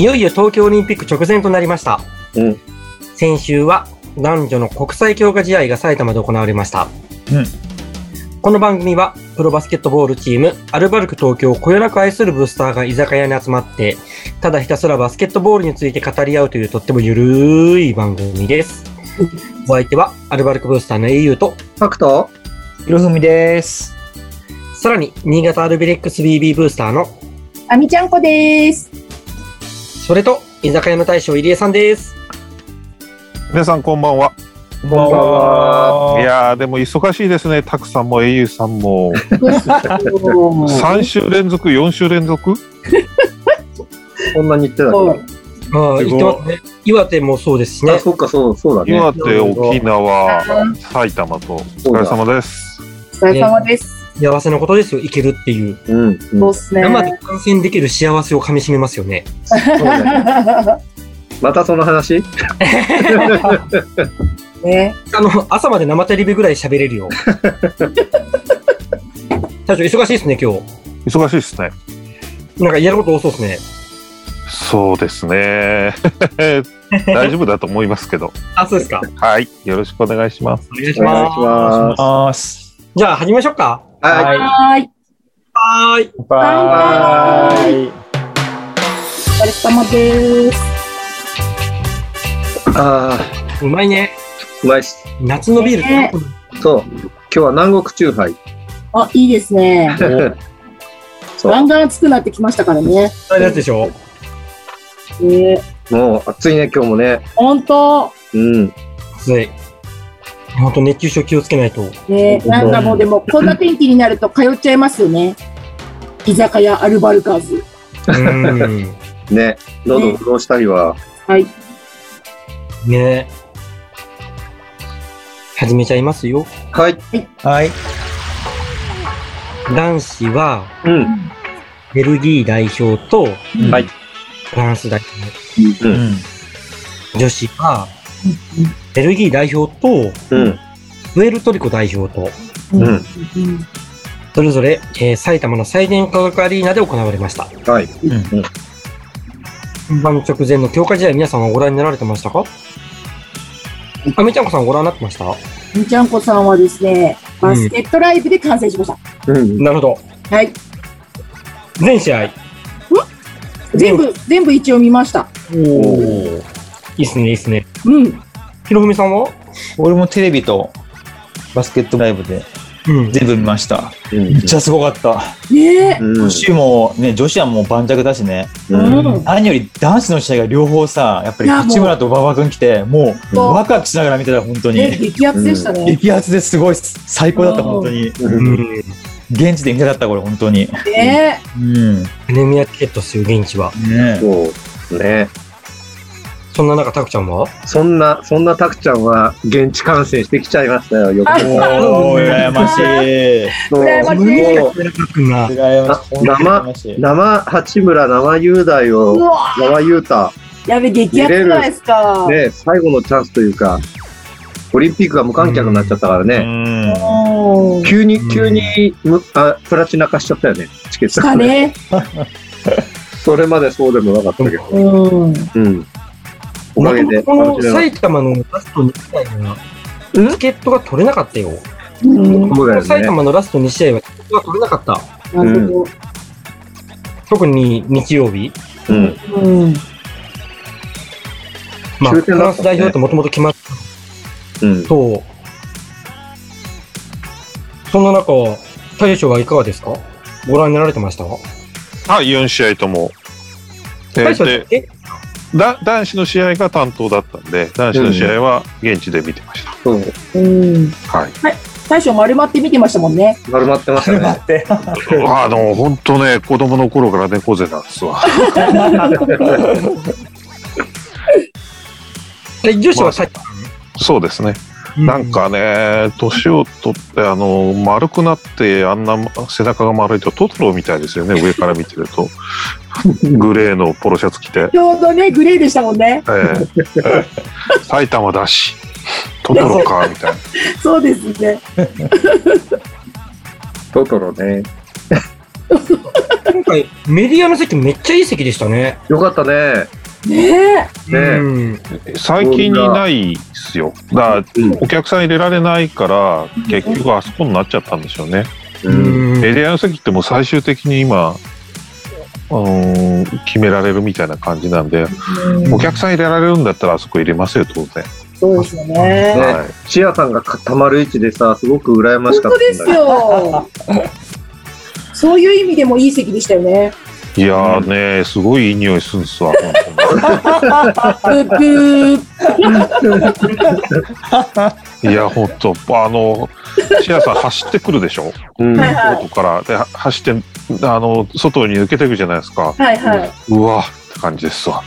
いよいよ東京オリンピック直前となりました。うん。先週は男女の国際強化試合が埼玉で行われました。うんこの番組は、プロバスケットボールチーム、アルバルク東京をこよなく愛するブースターが居酒屋に集まって、ただひたすらバスケットボールについて語り合うというとってもゆるーい番組です。お相手は、アルバルクブースターの au と、ファクトひろふみです。さらに、新潟アルビレックス BB ブースターの、あみちゃんこです。それと、居酒屋の大将入江さんです。皆さんこんばんは。こんばんはいやーでも忙しいですね。たくさんも au さんも は3週連続、4週連続？こんなに言ってたっけああ、すごい言ってますね。岩手もそうですしねあ、。そっか、そう、そうだね。岩手、沖縄、埼玉とお疲れ様です。お疲れ様です。幸せなことですよ、いけるっていう。うん。うんそうっすね。生で観戦できる幸せをかみしめますよね。そうだねまたその話？ね。あの、朝まで生テレビぐらい喋れるよ。大将、忙しいですね、今日。忙しいですね。なんかやること多そうですね。そうですね。大丈夫だと思いますけど。あ、そうですか。はい。よろしくお願いします。お願いしお願いします。ます。じゃあ、始めましょうか。ははーい。はーい。バイ。お疲れ様です。い。あうまいね。ー、うまいっす。夏のビールねそう。今日は南国チューハイ。あ、いいですね。そう。ガンガン暑くなってきましたからね。あれやつでしょね。もう暑いね、今日もね。ほんと。うん。暑い。本当熱中症気をつけないと。ね。なんかもうでも、こんな天気になると通っちゃいますよね。居酒屋アルバルカーズ。うん。ね。喉潤したりは。はい。ね始めちゃいますよ。はい。はい。男子は、うん。ベルギー代表とはい。フランス代表。う。うんん。女子は、ベルギー代表と、うん。プエルトリコ代表と。それぞれ、えー埼玉のサイデン科学アリーナで行われました。はい。うん。本番直前の強化試合、皆さんはご覧になられてましたか？あみちゃんこさんご覧になってました？みちゃんこさんはですね、バスケットライブで観戦しました。うん。なるほど。はい。全試合？全部、全部一応見ました。おお。いいっすね、いいっすね。うん。ひろふみさんは？俺もテレビとバスケットライブでうん。全部見ました。うんめっちゃすごかった。ねえ。うん女子もね、女子はもう盤石だしね。うん。何より男子の試合が両方さ、やっぱり内村と馬場君来て、もうワクワクしながら見てた、本当ね、に。激アツでしたね。激アツですごい最高だった、本当に。うん。現地で見たかった、これ、本当に。ねうん。プレミアチケットっすよ、現地は。ねそう。ね。そんな中、たくちゃんは？そんな、そんなたくちゃんは現地観戦してきちゃいましたよ。よく。おー、羨ましい。そう羨ましい。生羨ましい。生八村、生雄大うを、わ生雄太、やべ、激アツじゃないですか。ね、最後のチャンスというか、オリンピックが無観客になっちゃったからうね、ん。うん。急にう、ん急にむあプラチナ化しちゃったよね、チケットね。それまでそうでもなかったけど。うん。うん。おかげで、この埼玉のラスト2試合は、ん？チケットが取れなかったよ。うん。埼ね。玉のラスト2試合はチケットが取れなかった。なるほど。特に日曜日。うん。うん。まあ、終フランス代表ってもともと決まったうん。と、そんな中、大将はいかがですか？ご覧になられてました？はい、4試合とも。え大将で男子の試合が担当だったんで、男子の試合は現地で見てました。そう。うん。はい。大将丸まって見てましたもんね。丸まってましたね。待って。あの、本当ね、子供の頃から猫背なんですわ。え女子は埼玉そうですね。なん、かね、年を取って、あの、丸くなって、あんな背中が丸いとトトロみたいですよね、上から見てると。グレーのポロシャツ着て。ちょうどね、グレーでしたもんね。ええ埼玉だし、トトロか、みたいな。そうですね。トトロね。今回、メディアの席めっちゃいい席でしたね。よかったね。ねねうん。最近にないですよ。だから、うんお客さん入れられないから、結局あそこになっちゃったんでしょうね。うん。メディアの席ってもう最終的に今、うーん決められるみたいな感じなんで、うんお客さん入れられるんだったらあそこ入れますよ、当然。そうですよね。ねはシアさんがたまる位置でさ、すごく羨ましかっ本当ですたんだよ。よ。そういう意味でもいい席でしたよね。い、いやーね、すごいいい匂いするんですわ。いや、本当あの、シアさん走ってくるでしょ？外から。で、は走って、あの、外に抜けていくじゃないですか。はいはい。うわって感じですわ。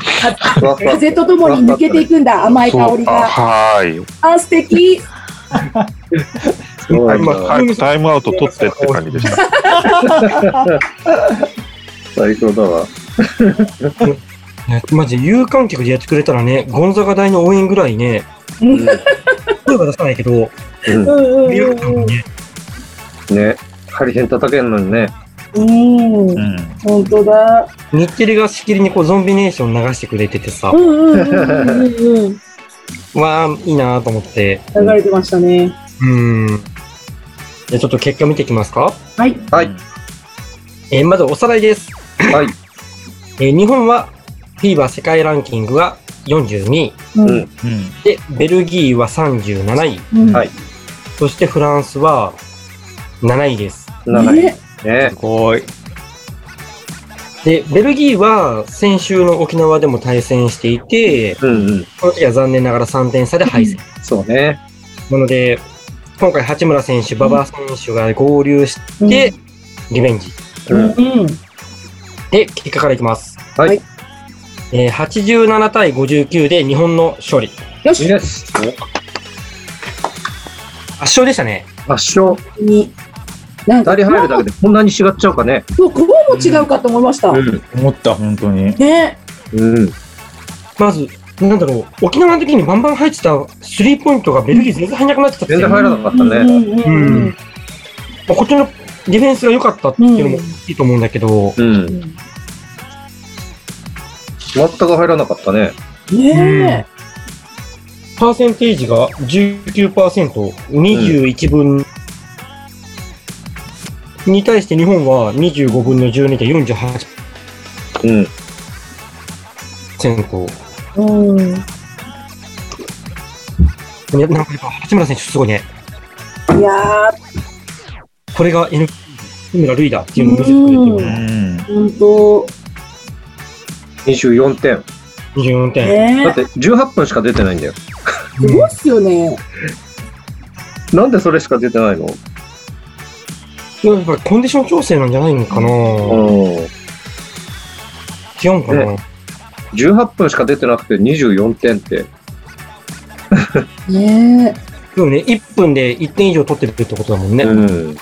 風とともに抜けていくんだ、甘い香りが。はーい。あ、素敵。そうなんだ早くタイムアウト取ってって感じでした。最高だわ。ねマジ、有観客でやってくれたらね、ゴンザガ大の応援ぐらいね、うん声は出さないけど、うんね、ね。ハリセン叩けんのにね。うん。うん。うん。本当だ。日テレがしきりにこうゾンビネーション流してくれててさう、んうんうんうんうん。わあ、いいなと思って、流れてましたね。うん。じゃあちょっと結果見ていきますか？はい。はい。えーまずおさらいです。はい。えー日本は、フィーバー世界ランキングは42位。うん。で、ベルギーは37位。うんはいそしてフランスは7位です。7位。ねねす。ごい。で、ベルギーは先週の沖縄でも対戦していて、うんうん。この時は残念ながら3点差で敗戦。そうね。なので、今回八村選手、馬場選手が合流して、リベンジ。うん。うん。で、結果からいきます。はい。えー87対59で日本の勝利。よし。です。圧勝でしたね。圧勝。に。なんか、2人入るだけでこんなに違っちゃうかね。そうこうも違うかと思いました。うん。思った、本当に。ね。うん。まず、なんだろう、沖縄の時にバンバン入ってたスリーポイントがベルギー全然入んなくなってた全然入らなかったね。うんうんうんううんん。まあこっちのディフェンスが良かったっていうのもいいと思うんだけど、うん。全く入らなかったね。ねパーセンテージが19%、21分、に対して日本は25分の12で48%。うん。え。うん。いやなんかやっぱ八村選手すごいね。いやこれが N、八村塁だっていうのを見せてくれてうる。ん。ー、ほんと。24点。24点。ねだって18分しか出てないんだよ。すごいっすよね。なんでそれしか出てないの？やっぱりコンディション調整なんじゃないのかな、うん。違うんかな、ね18分しか出てなくて24点って。ねでもね、1分で1点以上取ってるってことだもんね。うん。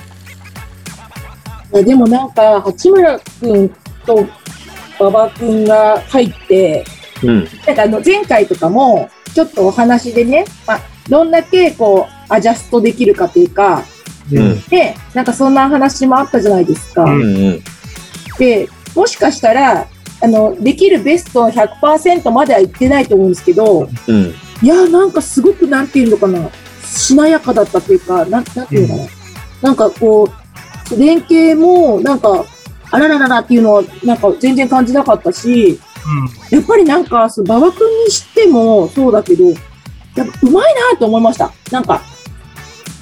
え。でもなんか、八村くんと馬場くんが入って、うん。なんかあの前回とかも、ちょっとお話でね、まあ、どんだけこう、アジャストできるかというか、うん。で、なんかそんな話もあったじゃないですか。うん。うん。で、もしかしたら、あの、できるベスト100%まではいってないと思うんですけど、うん。いや、なんかすごくなんていうのかな、しなやかだったというか、なん、なんていうのかな。なんかこう、連携も、なんか、あららららっていうのは、なんか全然感じなかったし、やっぱりなんか、馬場君にしてもそうだけど、やっぱうまいなと思いました。なんか、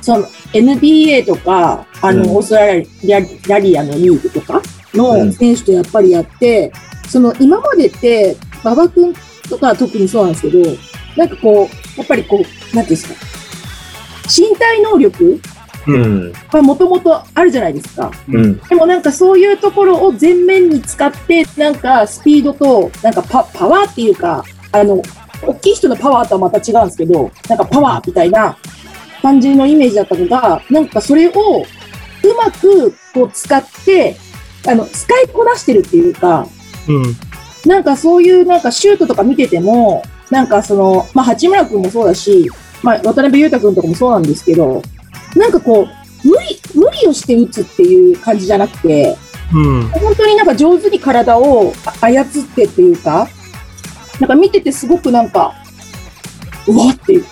その NBA とか、あの、うん。オーストラリアラリアのリーグとかうのん。選手とやっぱりやって、その今までって、馬場君とかは特にそうなんですけど、なんかこう、やっぱりこう、なんていうんですか、身体能力もともとあるじゃないですか。うん。でもなんかそういうところを前面に使って、なんかスピードと、なんかパパワーっていうか、あの、大きい人のパワーとはまた違うんですけど、なんかパワーみたいな感じのイメージだったのが、なんかそれをうまくこう使って、あの、使いこなしてるっていうか、うん。なんかそういうなんかシュートとか見てても、なんかその、まあ八村君もそうだし、まあ渡辺裕太君とかもそうなんですけど、なんかこう、無理、無理をして打つっていう感じじゃなくて、うん。本当になんか上手に体を操ってっていうか、なんか見ててすごくなんか、うわっていう、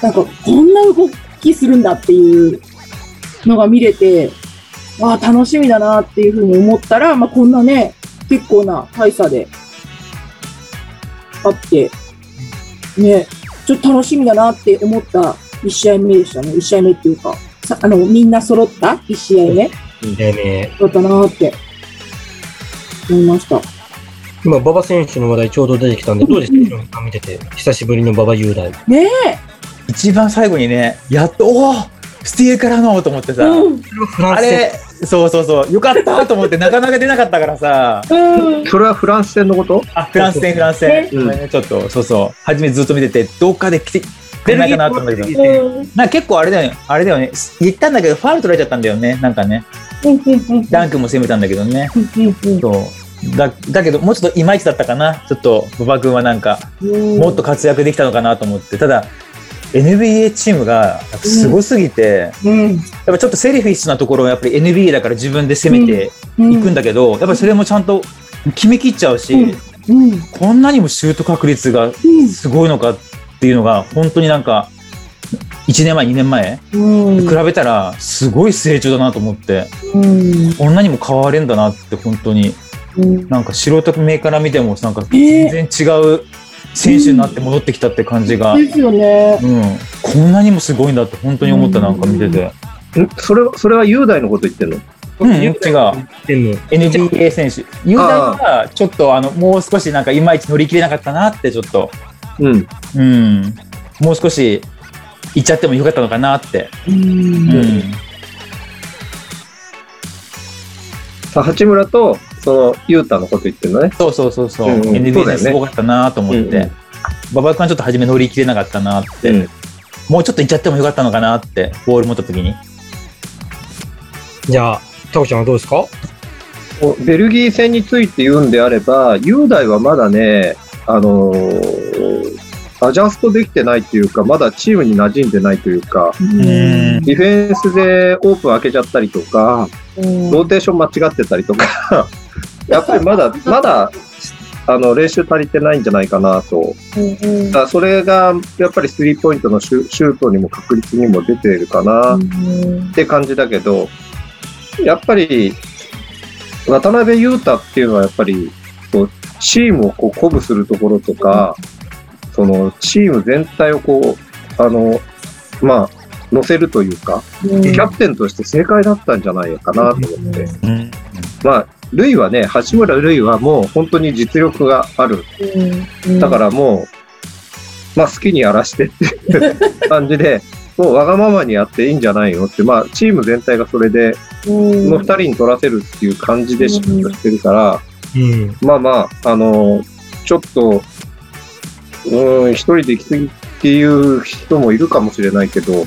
なんかこんな動きするんだっていうのが見れて、ああ、楽しみだなっていうふうに思ったら、まあこんなね、結構な大差であって、ね、ちょっと楽しみだなって思った1試合目でしたね。1試合目っていうか、さあの、みんな揃った？1試合目？でね、だったなって思いました。今、馬場選手の話題ちょうど出てきたんで、どうですか、ヒロミさん見てて。久しぶりの馬場雄大。ね一番最後にね、やっと、おおスティールからのと思ってえ。さ、うん。フランスあれ、そうそうそう、よかったと思って、なかなか出なかったからさ、うん。それはフランス戦のこと？あ、フランス戦、フランス戦。うんちょっと、そうそう、初めずっと見てて、どっかで来てくれないかなと思ったけど。なんか結構あれだよね、あれだよね、言ったんだけど、ファウル取られちゃったんだよね、なんかね、ダンクも攻めたんだけどね、そう。だだけど、もうちょっといまいちだったかな、ちょっと、馬場君はなんか、もっと活躍できたのかなと思って、ただ、NBA チームがすごすぎて、うん。やっぱちょっとセリフィッシュなところはやっぱり NBA だから自分で攻めてうん。いくんだけど、やっぱりそれもちゃんと決めきっちゃうし、うん。うん。こんなにもシュート確率がすごいのかっていうのが、本当になんか、1年前、2年前、うん。比べたらすごい成長だなと思って、うん。こんなにも変われんだなって本当に、うん。なんか素人目から見てもなんかえ全然違う選手になって戻ってきたって感じが、ですよね。うん、こんなにもすごいんだって本当に思ったなんか見てて。んそれは、それは雄大のこと言ってんの？うん、違う。NBA 選手。雄大は、ちょっと、あの、もう少しなんか、いまいち乗り切れなかったなって、ちょっと、うん。うん。もう少し、行っちゃってもよかったのかなって。うん。うん。さあ、八村と、その、雄太のこと言ってんのね。そうそうそうそう。うんうんそう NBA だよねですごかったなと思って。馬場君はちょっと初め乗り切れなかったなって。うんもうちょっと行っちゃってもよかったのかなって、ボール持った時に。じゃあ、タコちゃんはどうですか？ベルギー戦について言うんであれば、雄大はまだね、あのーアジャストできてないというか、まだチームに馴染んでないというか、うん。ディフェンスでオープン開けちゃったりとか、うん。ローテーション間違ってたりとか、やっぱりまだ、まだ、あの、練習足りてないんじゃないかなと。うん。だそれが、やっぱりスリーポイントのシュシュートにも確率にも出ているかなって感じだけど、やっぱり、渡辺裕太っていうのはやっぱり、こうチームをこう鼓舞するところとか、そのチーム全体をこう、あの、まあ、乗せるというか、うん。キャプテンとして正解だったんじゃないかなと思って。うん。まあ、ルイはね、八村塁はもう本当に実力がある。うん。だからもう、まあ好きにやらしてってい う感じで、もうわがままにやっていいんじゃないのって、まあチーム全体がそれで、うん、この二人に取らせるっていう感じで仕事してるから、うん。まあまあ、あの、ちょっと、うーん、一人で行き過ぎっていう人もいるかもしれないけど、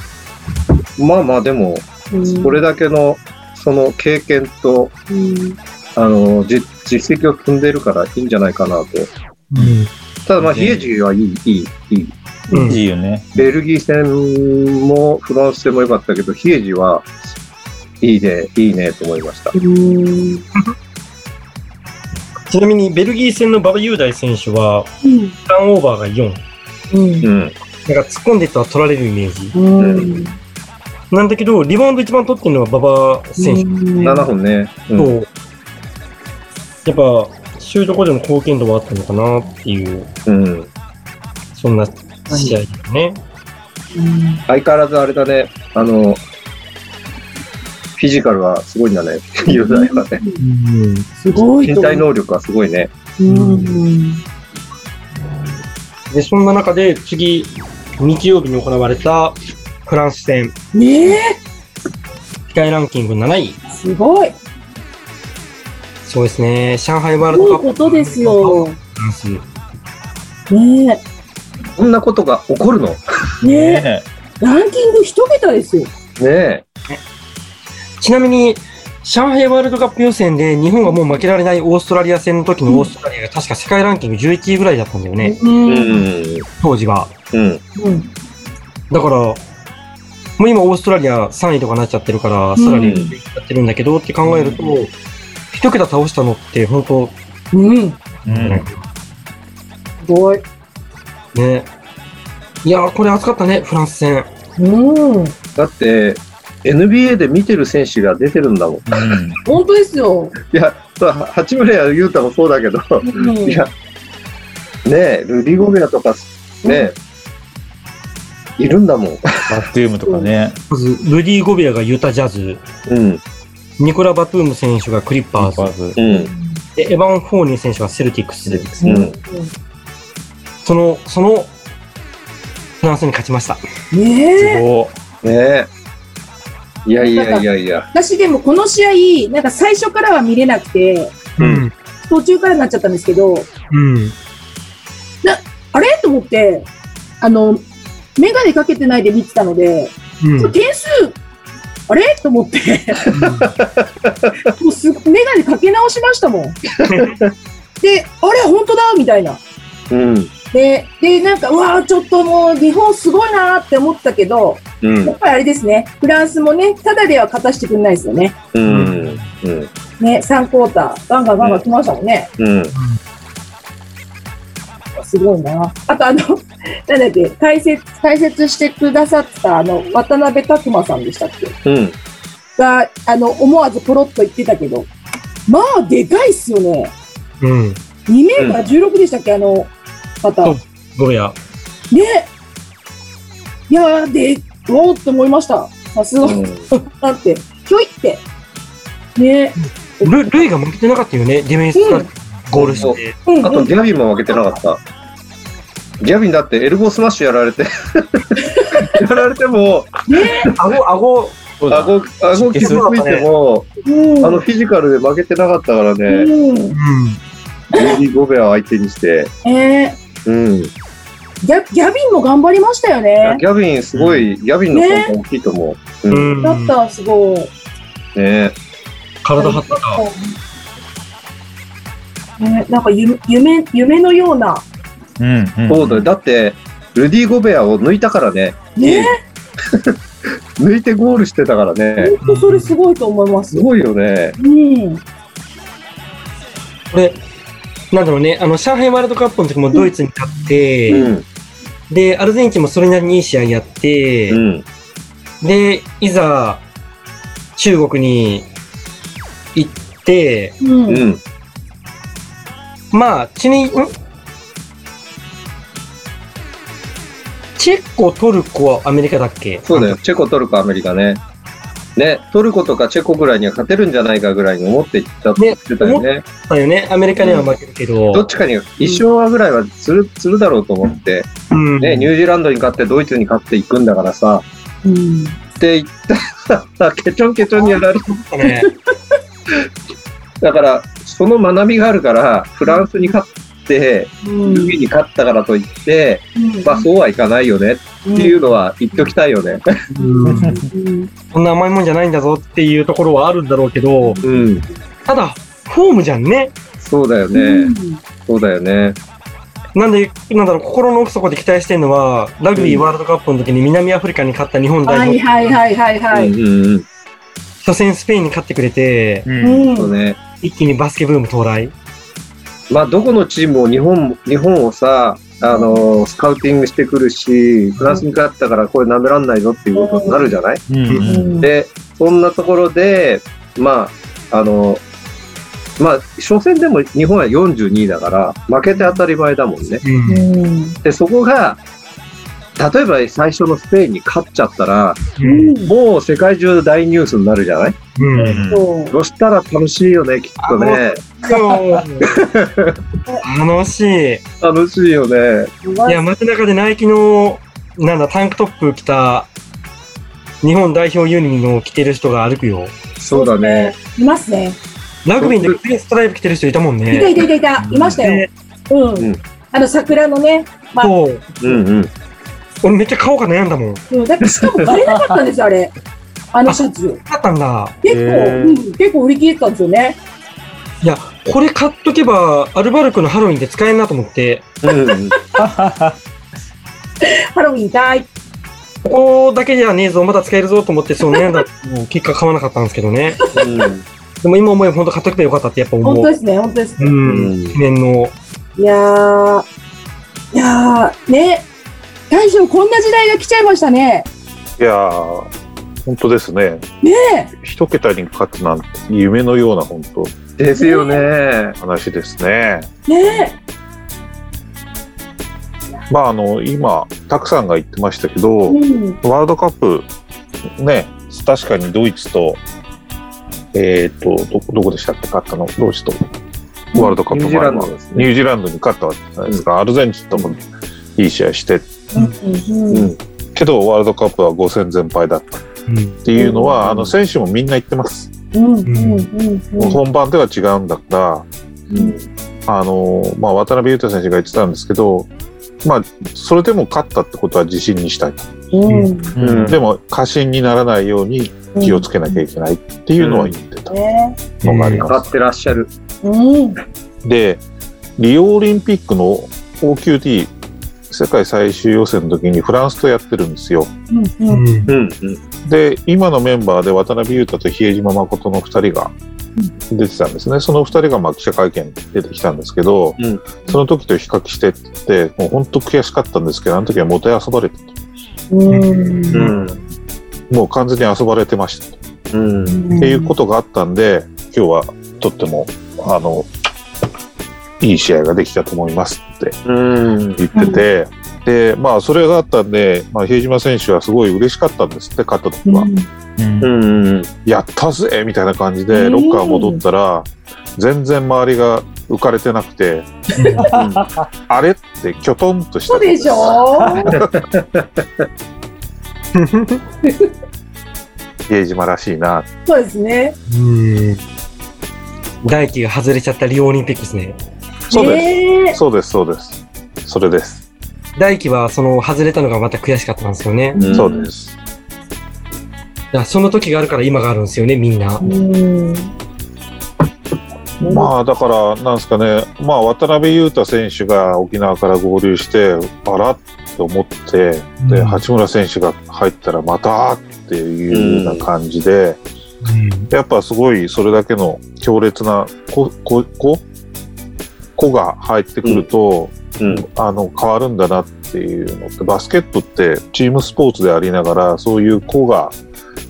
まあまあでも、うん、これだけの、その経験と、うん、あの、実実績を積んでるからいいんじゃないかなと。うん。ただまあ、ヒエジはいい、いい、いい。うんいいよね。ベルギー戦もフランス戦も良かったけど、ヒエジはいいね、いいねと思いました。うん、ちなみに、ベルギー戦の馬場雄大選手は、うん、ターンオーバーが4。うん、うん。なんか突っ込んでいったら取られるイメージ。うん、なんだけど、リバウンド一番取ってるのは馬場選手。7本ね。うんと、やっぱ、シュート後での貢献度はあったのかなっていう、うん。そんな試合だね。相変わらずあれだね、あの、フィジカルはすごいんだね。ユーザーがね。うん。すごい身体能力はすごいね。うん、で、そんな中で次、日曜日に行われたフランス戦、ねえ、世界ランキング7位。すごい。そうですね、上海ワールすごいドカップ。ことですよ。フランス。ねこんなことが起こるの？ねえ、ねえ、ねランキング一桁ですよ。え。ちなみに、上海ワールドカップ予選で日本がもう負けられないオーストラリア戦の時のオーストラリアが確か世界ランキング11位ぐらいだったんだよね。当時は。うん。うん、だから、もう今オーストラリア3位とかなっちゃってるから、さらにやってるんだけどって考えると、一一桁倒したのって、本当うん。うん。すごい。ね。いやー、これ熱かったね、フランス戦。うん。だって、NBA で見てる選手が出てるんだもん。いうん。本当ですよ。や、そう八村や雄太もそうだけど、うんいや、ねえ、ルディ・ゴベアとか、ねえ、いるんだもん。バッティウムとかね。まず、ルディ・ゴベアがユタジャズ、うん、ニコラ・バトゥーム選手がクリッパーズ。うん、でエヴァン・フォーニー選手がセルティックス。うん。その、その、フランスに勝ちました。ねえ。おねえ。いやいやいやいや。私でもこの試合、なんか最初からは見れなくて、うん途中からになっちゃったんですけど、うん。あれ？と思って、あの、メガネかけてないで見てたので、うん。点数、あれ？と思って、もうすメガネかけ直しましたもん。で、あれ？本当だ？みたいな。うん、で、で、なんか、うわーちょっともう日本すごいなーって思ったけど、うんやっぱりあれですね、フランスもね、ただでは勝たしてくれないですよね。うん、うん、ね、3クォーター、ガンガンガンガン来ましたもんね。うん。すごいな。あとあの、なんだっけ、解説、解説してくださったあの、渡辺拓馬さんでしたっけ？うん。が、あの、思わずポロッと言ってたけど、まあ、でかいっすよね。うん。2メーター16でしたっけ、あの方。そうゴベア。ね。いやー、で、おーって思いました。さすが、なん て、ひょいって。ね。ルルイが負けてなかったよね、ディフェンスからゴールして。うん、あと、うん。ギャビンも負けてなかった。ギャビンだってエルボースマッシュやられて、やられても、顎、顎。顎、顎傷ついても、うん。あのフィジカルで負けてなかったからね、うん。うん。ゴベールを相手にして、えー、うん。ギャギャビンも頑張りましたよね。ギャビンすごい、ギャビンの存在大きいと思う。う。うんん。だった、すごい。ね体張ってた。ね、なんか夢夢夢のような。うん。うん。そうだよ。だって、ルディ・ゴベアを抜いたからね。ね、抜いてゴールしてたからね。本当それすごいと思いますす。ごいよね。うん。これ、なんだろうね、あの、上海ワールドカップの時もドイツに勝って、うん。で、アルゼンチンもそれなりにいい試合やって、うん。で、いざ、中国に行って、うん。うん。まあ、チニ、ん？チェコ、トルコ、アメリカだっけ？そうだよ。。チェコ、トルコ、アメリカね。ね、トルコとかチェコぐらいには勝てるんじゃないかぐらいに思っていったって言ってたよね。だよね。アメリカには負けるけど。どっちかに一勝はぐらいはする、するだろうと思って、うん。ね、ニュージーランドに勝ってドイツに勝っていくんだからさ、うん。って言ったら、ケチョンケチョンにやられる。ね。だから、その学びがあるから、フランスに勝って、うんルビーに勝ったからといって、うんまあそうはいかないよねっていうのは言っておきたいよね。そんな甘いもんじゃないんだぞっていうところはあるんだろうけど、うん。ただ、フォームじゃんね。そうだよね。うんそうだよね。なんで、なんだろう、心の奥底で期待してるのは、ラグビーワールドカップの時に南アフリカに勝った日本代は表、いはいはいはいはい。初戦スペインに勝ってくれて。一気にバスケブーム到来。まあ、どこのチームも日本、日本をさ、あの、スカウティングしてくるし、フランスに勝ったからこれ舐めらんないぞっていうことになるじゃない？うん。で、そんなところで、まあ、あの、まあ、初戦でも日本は42だから、負けて当たり前だもんね。うんうんで、そこが、例えば最初のスペインに勝っちゃったら、うんもう世界中大ニュースになるじゃない？うん。そうそしたら楽しいよね、きっとね。楽しい。い楽しいよね。や、街中でナイキの、なんだ、タンクトップ着た、日本代表ユニの着てる人が歩くよ。そうだね。。いますね。ラグビーの時ストライプ着てる人いたもんいたいね。たいたいた。いましたよ。でうんうん。あの桜のね。まあ、そう。うんうん。俺めっちゃ買おうか悩んだもん。うんだってしかもバレなかったんですよ、あれ。あのシャツ。だったんだ。結構、うん、結構売り切れてたんですよね。いや、これ買っとけば、アルバルクのハロウィンで使えんなと思って、うんハロウィンかい。ここだけじゃねえぞ、まだ使えるぞと思って、そう悩んだ、もう結果買わなかったんですけどね。うんでも今思えば本当買っとけばよかったってやっぱ思う。本当ですね、本当ですね。うん。記念の。いやー、いやー、ね、大将、こんな時代が来ちゃいましたね。いやー、本当ですね。ね一桁に勝つなんて夢のような本当ですよね。話ですね。え、ねまああの今たくさんが言ってましたけど、え、うん、ワールドカップね確かにドイツとえっ、とどどこでしたっけ勝ったの？ドイツとワールドカップニュージーランド前は。ニュージーランドに勝ったわけじゃないですか、アルゼンチンともいい試合してうん、うん、うん。けどワールドカップは5戦全敗だった。っうん。ていうのは、うん。あの選手もみんな言ってます、うん、うん、うん、うん、本番では違うんだからうん、あの、まあ、渡辺裕太選手が言ってたんですけど、まあ、それでも勝ったってことは自信にしたい。と。うん、うん。でも、過信にならないように気をつけなきゃいけないっていうのは言ってた。ね。のがありま分かってらっしゃる。うん、す。で、リオオリンピックの OQT 世界最終予選の時にフランスとやってるんですよ。うん、うん。で、今のメンバーで渡辺裕太と比江島誠の2人が出てたんですね。その2人がまあ記者会見に出てきたんですけど、うんその時と比較してって言って、もう本当悔しかったんですけど、あの時はもてあそばれてたうん、うん。もう完全に遊ばれてましたと。うん。っていうことがあったんで、今日はとっても、あの、いい試合ができたと思いますってうん。言ってて、で、まあ、それがあったんで、まあ、比江島選手はすごい嬉しかったんですって、勝った時は。うん。やったぜみたいな感じで、ロッカー戻ったら、全然周りが浮かれてなくて、あれってきょとんとした。そうでしょ？比江島らしいな。そうですね。うん。大輝が外れちゃったリオオリンピックですね。そうです。ねそうです、そうです。それです。大輝はその外れたのがまた悔しかったんですよね。だかそうです。らその時があるから今があるんですよね、みんな。うん。まあだから、なんですかね、まあ渡辺裕太選手が沖縄から合流して、あらって思って、で、うん八村選手が入ったらまたっていうような感じで、やっぱすごいそれだけの強烈な子、子、子子が入ってくると、うん。あの、変わるんだなっていうのって、バスケットってチームスポーツでありながら、そういう子が、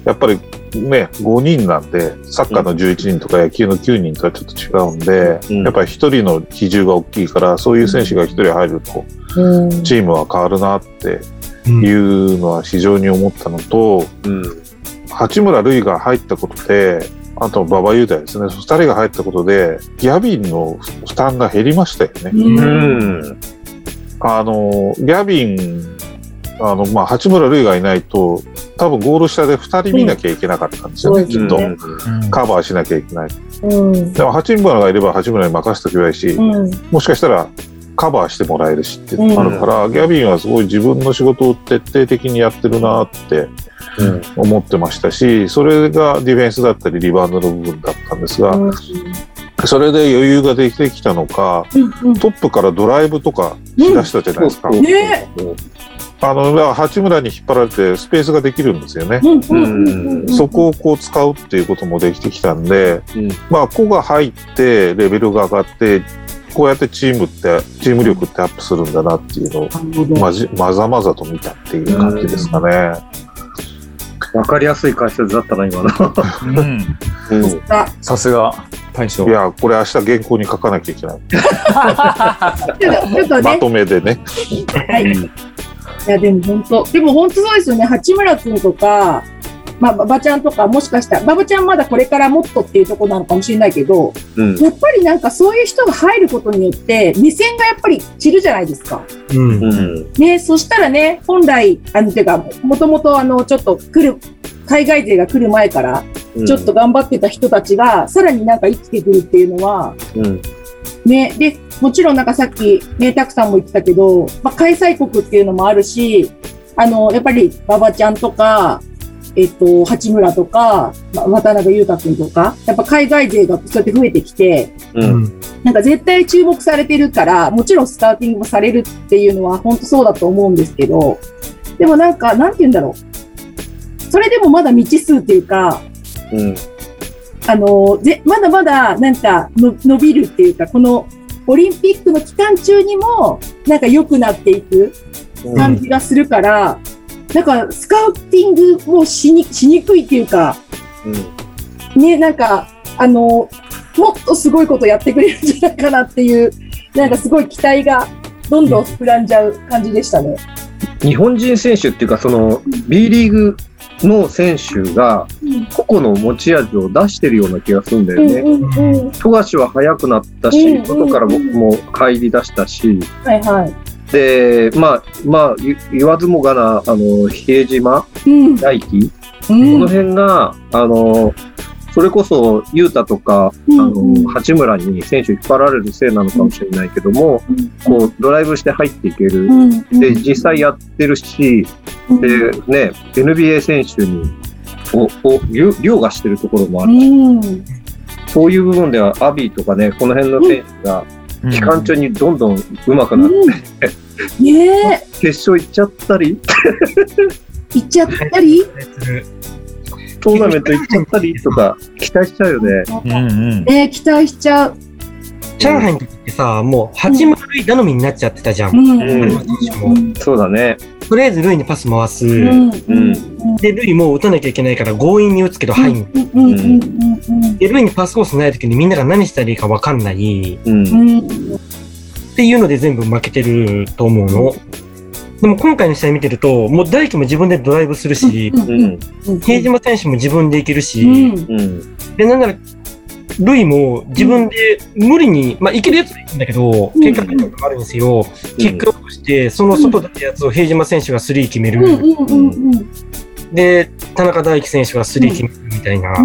やっぱりね、5人なんで、サッカーの11人とか野球の9人とはちょっと違うんで、うんやっぱり1人の比重が大きいから、そういう選手が1人入ると、うん。チームは変わるなってうんいうのは非常に思ったのと、うん。八村塁が入ったことで、あと馬場雄太ですね、2人が入ったことで、ギャビンの負担が減りましたよね。うん。あの、ギャビン、あの、まあ、八村塁がいないと、多分ゴール下で2人見なきゃいけなかったんですよね、うんきっと。そうカバーしなきゃいけない。うん。でも、八村がいれば八村に任せておけばいいし、うん。もしかしたらカバーしてもらえるしってうんあるから、ギャビンはすごい自分の仕事を徹底的にやってるなってうん。思ってましたし、それがディフェンスだったりリバウンドの部分だったんですが、それで余裕ができてきたのか、うん。トップからドライブとかしだしたじゃないですか。ねあの、だから八村に引っ張られてスペースができるんですよね。うん。うん。そこをこう使うっていうこともできてきたんで、うんまあ、子が入って、レベルが上がって、こうやってチームって、チーム力ってアップするんだなっていうのを。まじ、まざまざと見たっていう感じですかね。わかりやすい解説だったな、今の。うんうん。あさすが大将いや、これ明日原稿に書かなきゃいけない。まとめでね。はい。いや、でも本当、でも本当そうですよね。八村君とか、まあ、馬場ちゃんとか、もしかしたら、馬場ちゃんまだこれからもっとっていうところなのかもしれないけど、うん。やっぱりなんかそういう人が入ることによって、目線がやっぱり散るじゃないですか。うん。うん。ね、そしたらね、本来、あの、てか、もともとあの、ちょっと来る、海外勢が来る前から、ちょっと頑張ってた人たちが、さらになんか生きてくるっていうのは、うん。ね、で、もちろんなんかさっき、ね、たくさんも言ってたけど、まあ、開催国っていうのもあるし、あの、やっぱり、馬場ちゃんとか、えっと、八村とか、まあ渡辺裕太君とか、やっぱ海外勢がそうやって増えてきて、うん。なんか絶対注目されてるから、もちろんスターティングもされるっていうのは本当そうだと思うんですけど、でもなんか、なんて言うんだろう。それでもまだ未知数っていうか、うん。あの、ぜ、まだまだなんかの伸びるっていうか、このオリンピックの期間中にもなんか良くなっていく感じがするから、なんかスカウティングもしにしにくいっていうか、うんね、なんか、あの、もっとすごいことやってくれるんじゃないかなっていう、なんかすごい期待がどんどん膨らんじゃう感じでしたね。日本人選手っていうか、その B リーグの選手が個々の持ち味を出してるような気がするんだよね。うんうんうん。富樫は速くなったし、うん外からももう入り出したし、はいはい。で、まあ、まあ、言言わずもがな、あの、比江島うん。大輝、うこんの辺が、あの、それこそ、雄太とか、うんあの、八村に選手引っ張られるせいなのかもしれないけども、こう、ドライブして入っていける。うんで、実際やってるし、うんで、ね、NBA 選手に、を、を、凌凌駕してるところもある。うん。そういう部分では、アビーとかね、この辺の選手が、期間中にどんどん上手くなって、うんねえ、決勝行っちゃったり、行っちゃったり？トーナメント行っちゃったり？とか、期待しちゃうよね。うんうん。ねえ期待しちゃう。上海の時ってさ、もう八村塁頼みになっちゃってたじゃんうん。そうだね。とりあえず塁にパス回す。うん。で、塁も打たなきゃいけないから強引に打つけど入ん。うん。うん。うん。で、塁にパスコースない時にみんなが何したらいいか分かんない。っていうので全部負けてると思うの。でも今回の試合見てると、もう大輝も自分でドライブするし、うん。比江島選手も自分でいけるし、うん。うん。で、なんなら、ルイも自分で無理に、まあ、いけるやつはいいんだけど、うん結果があるんですよ。キックオフして、その外出たやつを比江島選手がスリー決めうん。る。うん。で、田中大輝選手がスリー決めるみたいな。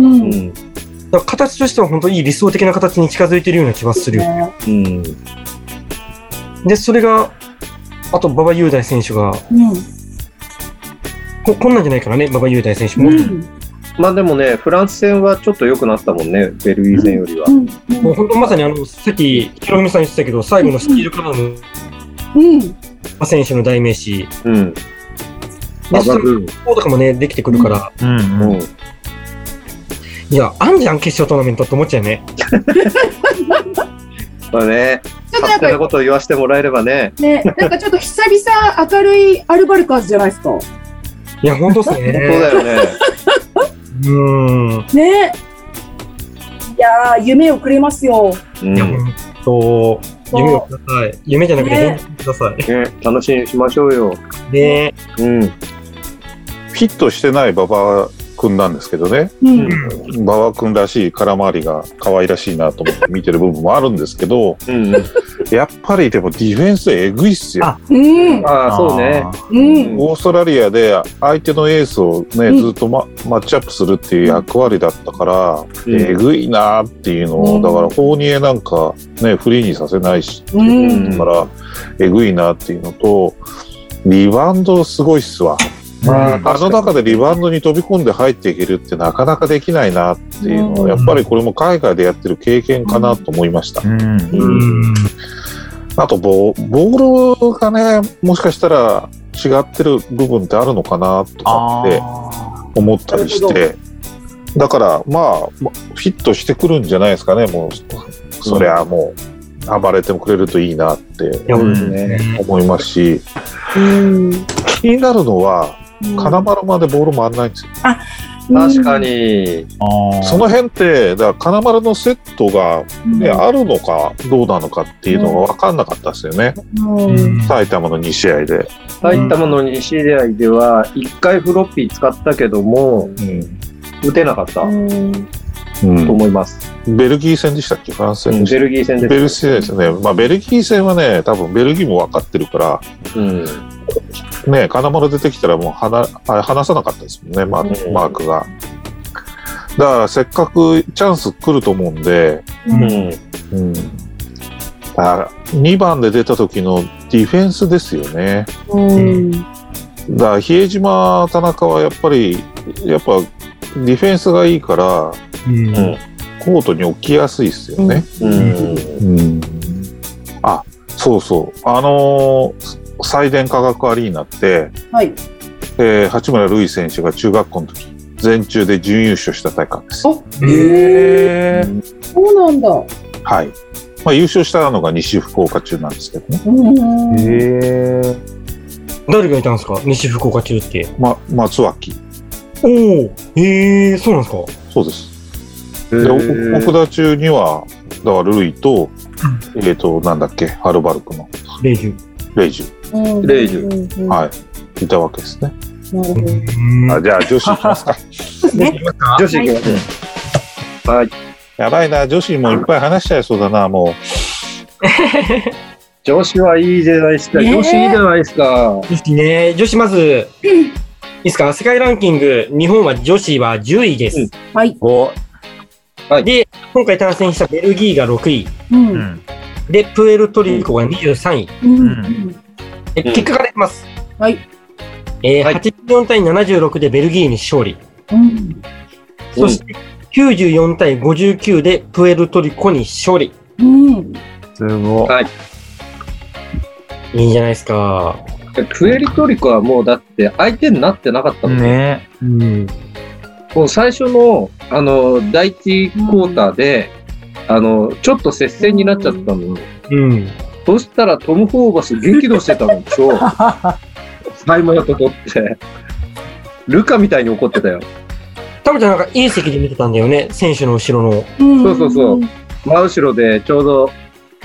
だ形としては本当にいい理想的な形に近づいてるような気はするよ。うん。で、それが、あと、馬場雄大選手が、うん。ここんなんじゃないからね、馬場雄大選手も。まあでもね、フランス戦はちょっと良くなったもんね、ベルギー戦よりは。もう本当まさにあの、さっき、ヒロミさん言ってたけど、最後のスピードからのうん。選手の代名詞。うん。で、馬それ場君。とかもね、できてくるから、うんううんん。いや、あんじゃん、決勝トーナメントって思っちゃうね。まあね、ちょっとなんか、勝手なことを言わせてもらえればね。ね、なんかちょっと久々明るいアルバルカーズじゃないですか。いや、本当っすね。本当だよね。うーん。ね。いやー、夢をくれますよ。うんいや、本当、夢をください。夢じゃなくて、ね現実ください。ね楽しみにしましょうよ。ねうん。フィットしてない馬場君なんですけどね。うん。馬場君らしい空回りが可愛らしいなと思って見てる部分もあるんですけど、うん。やっぱりでもディフェンスえぐいっすよ。あうん。ああ、そうね。うん。オーストラリアで相手のエースをね、うんずっとママッチアップするっていう役割だったから、うんえぐいなーっていうのを、うんだから、フォーニエなんかね、フリーにさせないし、うん。だから、えぐいなっていうのと、リバウンドすごいっすわ。まあの中でリバウンドに飛び込んで入っていけるってなかなかできないなっていうのうんは、やっぱりこれも海外でやってる経験かなと思いました。うんううんん。あとボ、ボールがね、もしかしたら違ってる部分ってあるのかなとかってあ思ったりして、だから、まあ、フィットしてくるんじゃないですかね、もう、そりゃもう、暴れてくれるといいなって。思いますし、うん。気になるのは、金丸までボール回んないんですよ。確かに。あその辺って、だから金丸のセットが、ねあるのかどうなのかっていうのが分かんなかったですよね。うん。埼玉の2試合で。埼玉の2試合では、1回フロッピー使ったけども、打てなかったとうん思います。ベルギー戦でしたっけ？フランス戦でしたベルギー戦ベルギーです。戦ですね。まあ、ベルギー戦はね、多分ベルギーも分かってるから、うん。ね、金丸出てきたらもう離あ離さなかったですもんね、マークうんマークが。だからせっかくチャンス来ると思うんで、うん。うん、だから2番で出た時のディフェンスですよね。うん。だから比江島、田中はやっぱり、やっぱディフェンスがいいから、うん。うんコートに置きやすいですよね。うん。うんあ、そうそう。あのーサイデン科学アリーナって、はい。えー八村塁選手が中学校の時全中で準優勝した大会です。あへえ。そうなんだ。はい。まあ、優勝したのが西福岡中なんですけどね。うん。へえ。誰がいたんですか？西福岡中って。ま、松脇。おお。へえ、そうなんですか？そうです。へで、奥田中には、だからルイと、えっ、と、なんだっけ、ハルバルクのレイジュ。レイジうんレイジュはい、いたわけですね。なるほど。あじゃあ、女子いきますか。ね。女子行きましょう。はい。やばいな、女子もいっぱい話しちゃいそうだな、も 女子はいいじゃないですか。女子いいじゃないですか。女子ね、女子まず、いいですか？世界ランキング、日本は女子は10位です。うんはい。お。で、今回対戦したベルギーが6位。うん。で、プエルトリコが23位。うん。え結果からいきます。はい。えーはい84対76でベルギーに勝利。うん。そして、94対59でプエルトリコに勝利。うん。すごい。いいんじゃないですか。プエルトリコはもうだって相手になってなかったもんね。ね。うん。もう最初の、あの、第一クォーターで、あの、ちょっと接戦になっちゃったの。うん。そしたらトム・ホーバス激怒してたのでしょ。タイムアウト取って。ルカみたいに怒ってたよ。たぶちゃんなんかいい席で見てたんだよね。選手の後ろの。うん。そうそうそう真後ろでちょうど、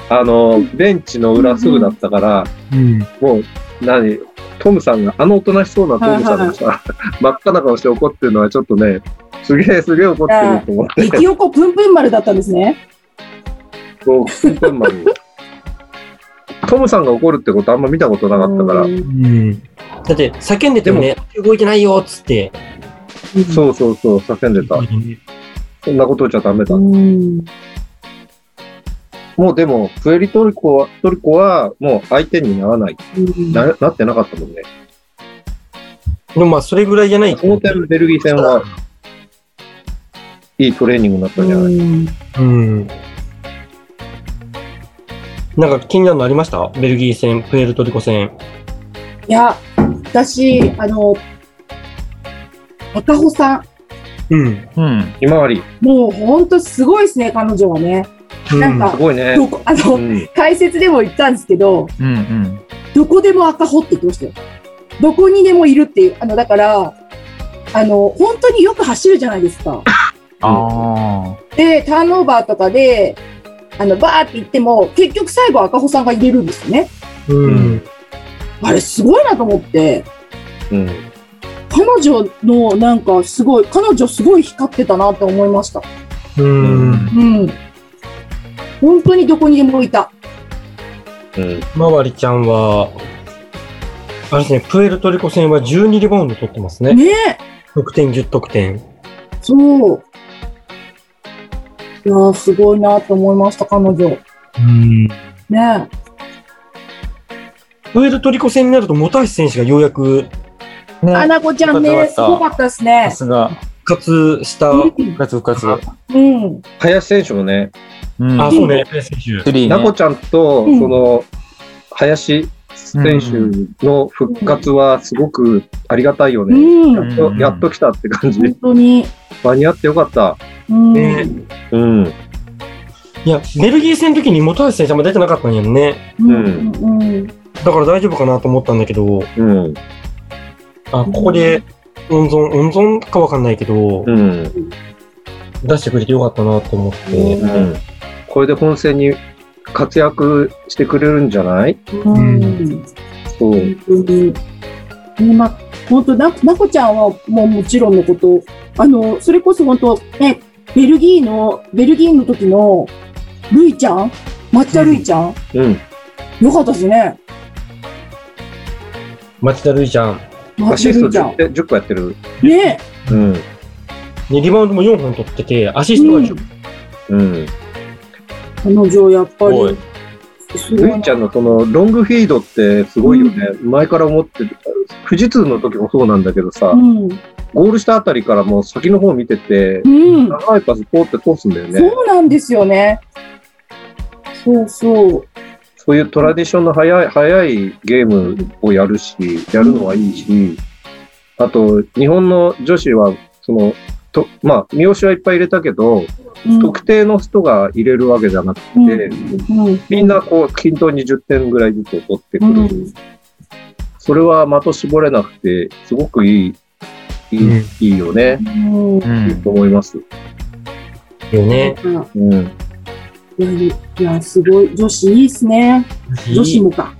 あの、ベンチの裏すぐだったから、うん。もう、何、トムさんが、あのおとなしそうなトムさんがさ、真っ赤な顔して怒ってるのはちょっとね、すげえすげえ怒ってると思って。激横プンプン丸だったんですね。そう、プンプン丸トムさんが怒るってことあんま見たことなかったからう。んうん。だって、叫んでてもね、動いてないよっつって。そうそうそう、叫んでた。そんなことじゃダメだ。うん。もうでも、プエリトリコは、トリコはもう相手にならない。ななってなかったもんね。でもまあ、それぐらいじゃない。その点、ベルギー戦は、いいトレーニングになったんじゃない、うんうん。なんか気になるのありました？ベルギー戦、プエルトリコ戦。いや、私、あの、赤穂さん、うん。うん。今治、もう本当すごいですね、彼女はね。なんかすごいね。どこ、あの、うん、解説でも言ったんですけど、うん。うん。どこでも赤穂って言ってましたよ。どこにでもいるっていう、あの、だから、あの、本当によく走るじゃないですか。あで、ターンオーバーとかで、あの、バーって言っても、結局最後赤穂さんが入れるんですよね。うん。あれすごいなと思って、うん。彼女のなんかすごい、彼女すごい光ってたなって思いました。うん。うん。本当にどこにでもいた。うん。まわりちゃんは、あれですね、プエルトリコ戦は12リバウンド取ってますね。ねえ。得点10得点。そう。いやーすごいなと思いました、彼女。うん。ねプエルトリコ戦になると、本橋選手がようやくあ。え。あなこちゃんね、すごかったですねさ。すが。復活した。復活復活。うん。林選手もね、うん。あ、そうね、選手。ナコちゃんと、うんその、林選手の復活はすごくありがたいようね。ん。やっと、やっと来たって感じ本。当に。間に合ってよかった。うん。ねうん。いや、ベルギー戦の時に本橋選手も出てなかったんやんね。うん。うん。だから大丈夫かなと思ったんだけど、うん。あ、ここで温存、温存かわかんないけど、うん。出してくれてよかったなと思って。うん。これで本戦に活躍してくれるんじゃない？うん。そう。まあ、本当な、なこちゃんはもうもちろんのこと、あの、それこそ本当、ね、ベルギーの、ベルギーの時の、ルイちゃん？抹茶ルイちゃん、うん。よかったですね。町田瑠唯ちゃん。抹アシスト茶ルイちゃん。10, 10個やってる？ねうん。ね、リバウンドも4本取ってて、アシストが10うん。彼女、やっぱり、すごいなルイちゃんのそのロングフィードってすごいよね。前から思ってる。富士通の時もそうなんだけどさ、うん。ゴールしたあたりからもう先の方見ててう、ん。長いパスポーって通すんだよね。そうなんですよね。そうそう。そういうトラディションの早い、早いゲームをやるし、やるのはいいし、あと、日本の女子はその、とまあ、三好はいっぱい入れたけど、うん特定の人が入れるわけじゃなくて、うんみんなこう、均等に10点ぐらいずつ取ってくる。うんそれは的絞れなくて、すごくいい、いい,、うんいいよね。うんうんいいと思います。よね。うん。いやいや、すごい。女子いいっすね。女子もか。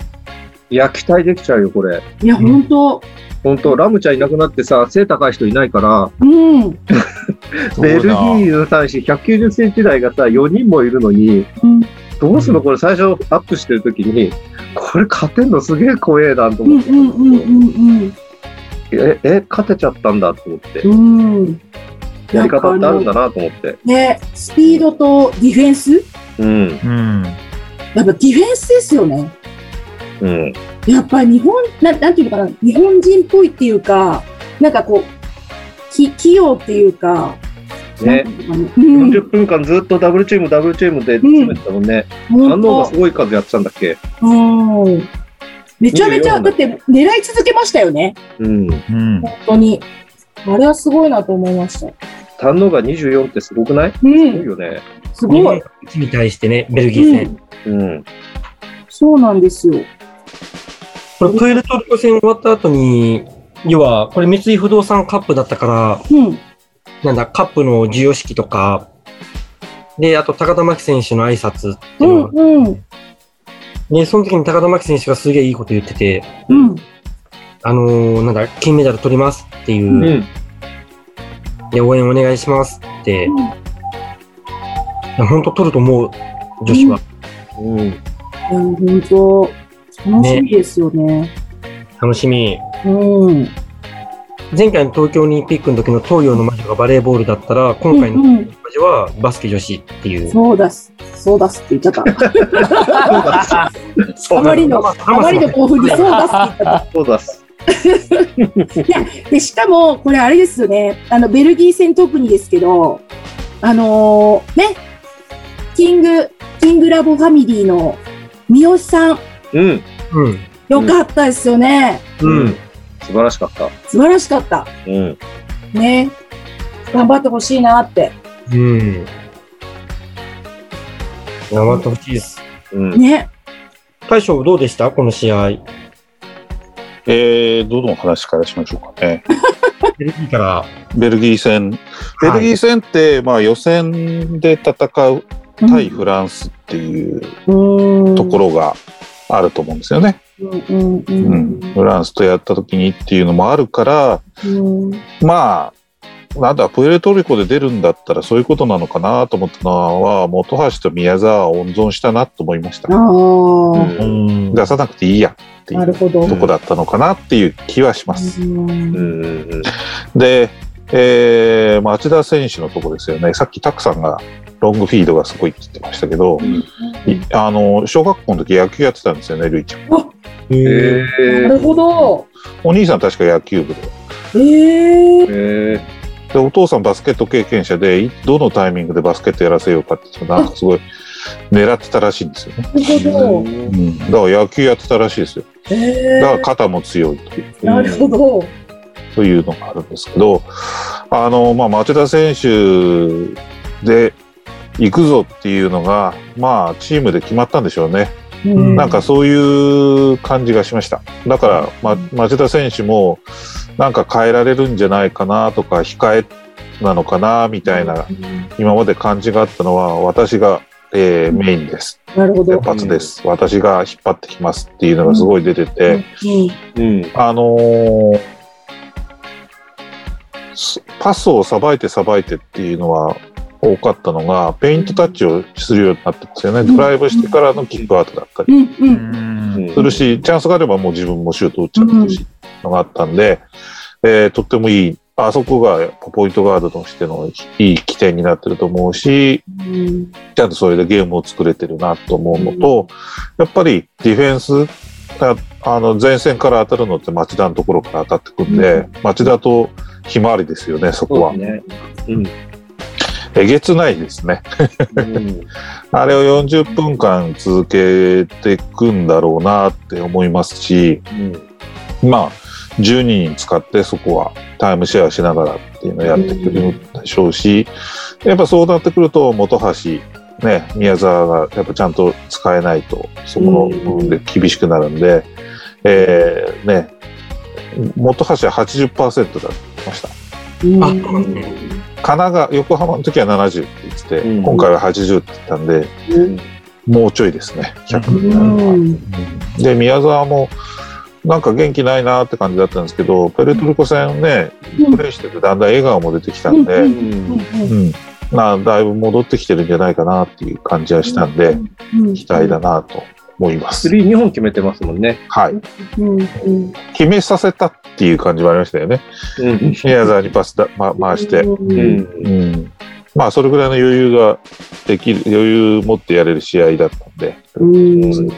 いや、期待できちゃうよ、これ。いや、ほんと。本当ラムちゃんいなくなってさ、背高い人いないから、うん。ベルギーの男子190センチ台がさ、4人もいるのに、うんどうするのこれ最初アップしてるときに、これ勝てんのすげえ怖えなとうん思って、うんうんうんえ、え、勝てちゃったんだと思って、うん。うん。やり方ってあるんだ。だなと思って。ね、スピードとディフェンス？うん、うん。やっぱディフェンスですよね。うん、やっぱり日本、ななんていうのかな、日本人っぽいっていうか、なんかこう、き器用っていうか、ねなんていうのかなうん、40分間ずっとダブルチーム、ダブルチームで詰めてたもんね。本反応が当すごい数やってたんだっけ？うん。めちゃめちゃ、24だって狙い続けましたよね。うん。うん。本当に。あれはすごいなと思いました。反応が24ってすごくない？うすごいん。よね。すごい。に対してね、ベルギー戦。うん。そうなんですよ。これ、プエルトリコ戦終わった後に、要は、これ三井不動産カップだったから、うん。なんだ、カップの授与式とか、で、あと高田真希選手の挨拶ってういうのが、ん。うん。で、その時に高田真希選手がすげえいいこと言ってて、うん。あのーなんだ、金メダル取りますっていう、うん。で、応援お願いしますって、うんいや本当取ると思う、女子は。うん。いや本当、楽しみですよね。楽しみ。うん。前回の東京オリンピックの時の東洋の魔女がバレーボールだったら、今回のうんうん魔女はバスケ女子っていう。そうだす。そうだすって言っちゃった。あまりの、あまりの興奮にそうだすって言っちゃっそうだっす。た。で、しかも、これあれですよね。あの、ベルギー戦特にですけど、あのーね、キング、キングラボファミリーの三好さん、うん。うん。よかったですよね。うん。素晴らしかった。素晴らしかった。うん。ね。頑張ってほしいなって。うん。頑張ってほしいです。うん。ね。大将どうでした？この試合。えー、どの話からしましょうかね。ベルギーから。ベルギー戦。ベルギー戦って、まあ予選で戦う対フランスっていううんところがあると思うんですよね。うんうんううん。ん。フランスとやった時にっていうのもあるから、うん。まあ、なんだ、プエルトリコで出るんだったらそういうことなのかなと思ったのは、本橋と宮沢を温存したなと思いました。ああ、うん。出さなくていいやっていう。とこだったのかなっていう気はします。で、えー、町田選手のとこですよね。さっきタクさん。がロングフィードがすごいって言ってましたけど、いあの、小学校の時野球やってたんですよね、ルイちゃん。ええー、なるほど。お兄さん確か野球部で。えええで、お父さんバスケット経験者で、いどのタイミングでバスケットやらせようかって、なんかすごい狙ってたらしいんですよね。なるほど。うん。だから野球やってたらしいですよ。えだから肩も強いという。えなるほど。というのがあるんですけど、あの、まあ、町田選手で行くぞっていうのが、まあ、チームで決まったんでしょうね。うんなんかそういう感じがしました。だから、ま、町田選手も、なんか変えられるんじゃないかなとか、控えなのかなみたいな、今まで感じがあったのは、私が、えーメインです。なるほど先。発です。私が引っ張ってきますっていうのがすごい出てて、うんうん。あのーすパスをさばいてさばいてっていうのは多かったのが、ペイントタッチをするようになってますよね。んドライブしてからのキックアウトだったりするし、チャンスがあればもう自分もシュート打っちゃってるし、のがあったんで、えーとってもいい、あそこがやっぱポイントガードとしてのいい起点になってると思うし、うんちゃんとそれでゲームを作れてるなと思うのと、やっぱりディフェンス、ああの前線から当たるのって町田のところから当たってくんで、町田とひまわりですよね、そこは。ね。うん。えげつないですね。うん。あれを40分間続けていくんだろうなって思いますし、まあ、12人使ってそこはタイムシェアしながらっっていうのをやってくるでしょうし、やっぱそうなってくると、本橋、ね、宮沢がやっぱちゃんと使えないと、そこの部分で厳しくなるんで、えーね、本橋は80%だってました。うん。あそうなん神奈川、横浜の時は70って言ってて、うん。今回は80って言ったんで、もうちょいですね、100になるのは。うん。で、宮沢も、なんか元気ないなって感じだったんですけど、ペルトルコ戦ね、うん。プレイしててだんだん笑顔も出てきたんで、ううん。うん。まあ、だいぶ戻ってきてるんじゃないかなっていう感じはしたんで、うん。期待だなと思います。スリー2本決めてますもんね。はい。決めさせたっていう感じもありましたよね。うん。宮沢にパスだ、ま、回して。ううんん。うん。まあ、それぐらいの余裕ができる、余裕持ってやれる試合だったんで。うんうん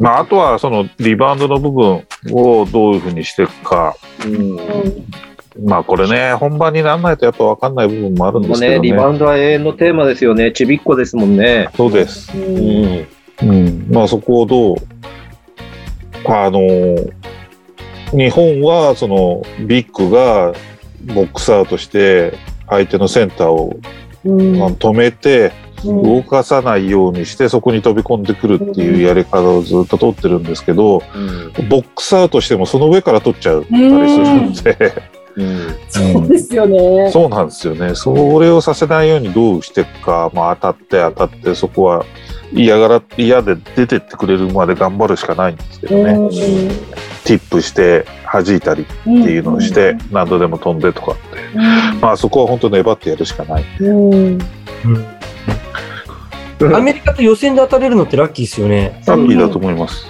まあ、あとはそのリバウンドの部分をどういうふうにしていくか。うん。まあこれね、本番にならないとやっぱ分かんない部分もあるんですけどね。リバウンドは永遠のテーマですよね。ちびっこですもんね。そうです。うん。うん。まあそこをどう、あの、日本はそのビッグがボックスアウトして相手のセンターを止めてうん動かさないようにしてそこに飛び込んでくるっていうやり方をずっと取ってるんですけど、ボックスアウトしてもその上から取っちゃったりするんで、うん。そうですよね。そうなんですよね。それをさせないようにどうしていくか、まあ当たって当たって、そこは嫌がら、嫌で出てってくれるまで頑張るしかないんですけどね。ティップして弾いたりっていうのをして、何度でも飛んでとかって。まあそこは本当粘ってやるしかない。うんアメリカと予選で当たれるのってラッキーですよね。ラッキーだと思います。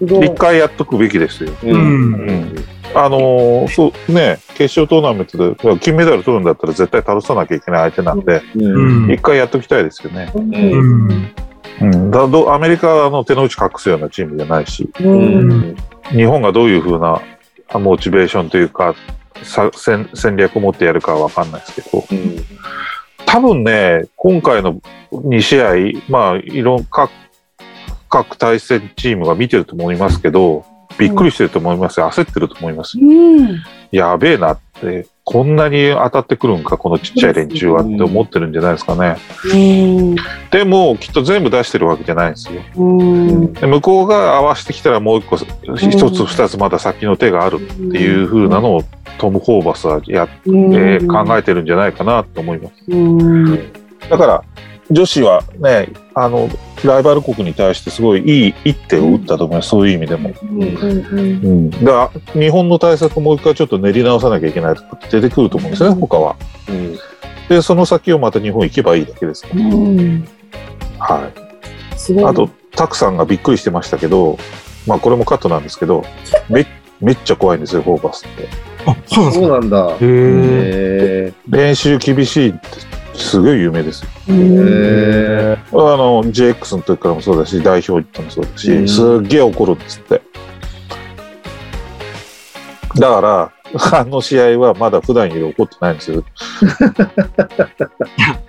一回やっとくべきですよ。うん。うんあのーそうね、決勝トーナメントで金メダル取るんだったら絶対倒さなきゃいけない相手なんで、うん。一回やっときたいですよね。うんうん。うん、だどアメリカはあの手の内隠すようなチームじゃないし、ううんん。日本がどういうふうなあモチベーションというか、さ戦戦略を持ってやるかは分かんないですけど、多分ね、今回の2試合、まあ、いろん各、各対戦チームが見てると思いますけど、びっくりしてると思いますよ。焦ってると思いますよ。うんやべえなって、こんなに当たってくるんか、このちっちゃい連中はって思ってるんじゃないですかね。うんでも、きっと全部出してるわけじゃないんですよ。うんで向こうが合わせてきたらもう一個、一つ二つまだ先の手があるっていう風なのをトム・ホーバスはや、えー考えてるんじゃないかなと思います。うんだから、女子はね、あの、ライバル国に対してすごいいい一手を打ったと思います。そういう意味でも。うんうん。だから、日本の対策をもう一回ちょっと練り直さなきゃいけないとかって出てくると思うんですね、他は。うん。で、その先をまた日本行けばいいだけですから。うんはい。すごいあと、タクさんがびっくりしてましたけど、まあこれもカットなんですけど、めめっちゃ怖いんですよ、ホーバスって。あ、そうなんですか。そうなんだ。へえ。へ練習厳しいってすごい有名ですよ。うんえ。あの、JX の時からもそうだし、代表行ってもそうだし、うんすっげえ怒るんですって。だから、あの試合はまだ普段より怒ってないんですよ。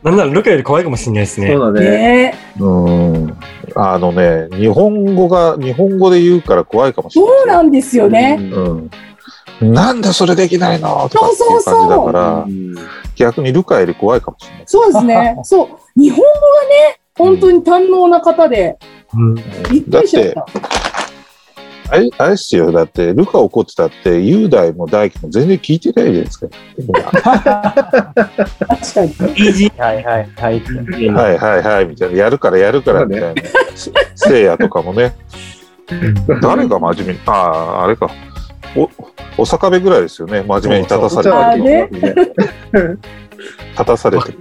なんならルカより怖いかもしれないですね。そうだね。ねうん。あのね、日本語が、日本語で言うから怖いかもしれないそうなんですよね。うん。なんでそれできないの？とかっていう感じだから、逆にルカより怖いかもしれない。そうですね。そう。日本語がね、本当に堪能な方で、うんびっくりしちゃった。あれあれっすよ。だって、ルカ怒ってたって、雄大も大輝も全然聞いてないじゃないですか。確かに。イージはいはいはい。ー。はいはいはい、みたいな。やるからやるから、みたいな。せせいやとかもね。誰が真面目に、ああ、あれか。お、お坂部ぐらいですよね。真面目に立たされてる。ね立たされてる。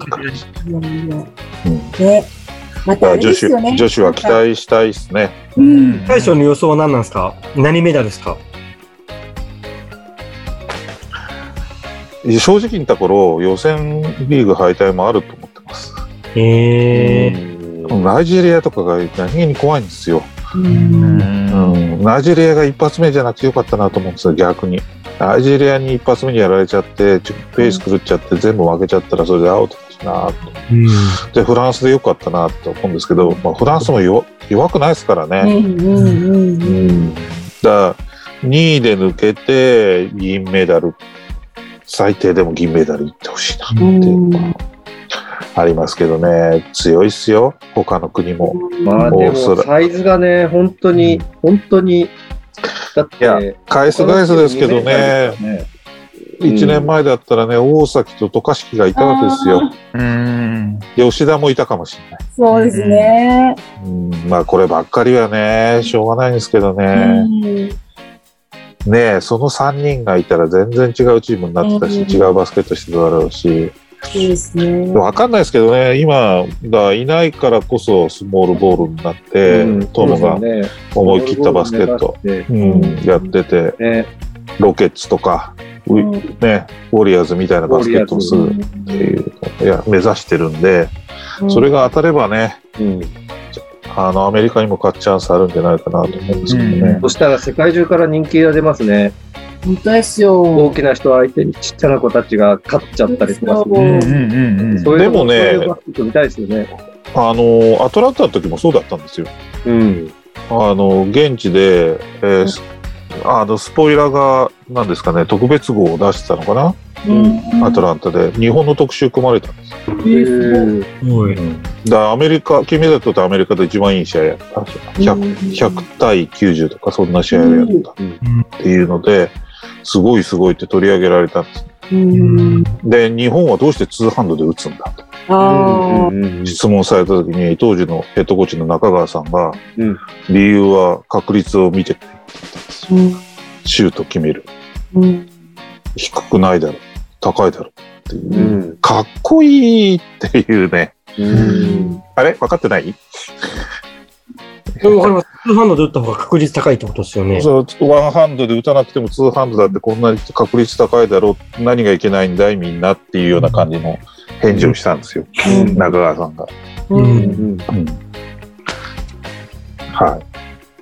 また女子。女子は期待したいですね。うん。大将の予想は何なんですか？何メダルですか？正直言った頃、予選リーグ敗退もあると思ってます。へえ。ナイジェリアとかが何気に怖いんですよ。うんうん、ナイジェリアが一発目じゃなくてよかったなと思うんですよ、逆に。ナイジェリアに一発目にやられちゃって、ちょペース狂っちゃって、全部負けちゃったらそれでアウトだしなと。うん。で、フランスでよかったなと思うんですけど、まあ、フランスも弱弱くないですからうんね。うんうんうん。だから2位で抜けて銀メダル最低でも銀メダルいってほしいなっていうのはありますけどね、強いっすよ、他の国も。まあでもサイズがね、本当に、本当に、だっいやて、返す返すですけどね、ね。1年前だったらね、大崎と渡嘉敷がいたわけですよ。うん。吉田もいたかもしれない。そうですね。うん、まあこればっかりはね、しょうがないんですけどうね。んねえ、その3人がいたら全然違うチームになってたし、うん違うバスケットしてただろうし、そうですね。わかんないですけどね、今がいないからこそスモールボールになって、うんトムが思い切ったバスケット、ねうん、やってて、ね、ロケッツとか、ううん。ね、ウォリアーズみたいなバスケットをするっていういや目指してるんで、それが当たればね、うん。あのアメリカにも勝つチャンスあるんじゃないかなと思うんですけどね。そしたら世界中から人気が出ますね。本当ですよ。大きな人相手にちっちゃな子たちが勝っちゃったりとかする。そううんうんうんうん。そういうでもね見たいですよね。あのアトランタの時もそうだったんですよ。うん。あの現地で、えーあのスポイラーが何ですかね特別号を出してたのかな、うん。アトランタで。日本の特集組まれたんですよ。えー。す。だアメリカ金メダル取ってアメリカで一番いい試合やったんですよ。100, 100対90とかそんな試合でやったっていうのですごいすごいって取り上げられたんです。うん。で日本はどうしてツーハンドで打つんだと。あうんうんうん質問された時に当時のヘッドコーチの中川さんが、うん。理由は確率を見てくれって言ったんですよーシュート決める。うん低くないだろ高いだろっていう、うん。かっこいいっていうね。うん。あれ？分かってない？でもわかります。ツーハンドで打った方が確率高いってことですよね。そうワンハンドで打たなくてもツーハンドだってこんなに確率高いだろう。何がいけないんだいみんなっていうような感じの返事をしたんですよ、うん。中川さんが。うん。うん。はい。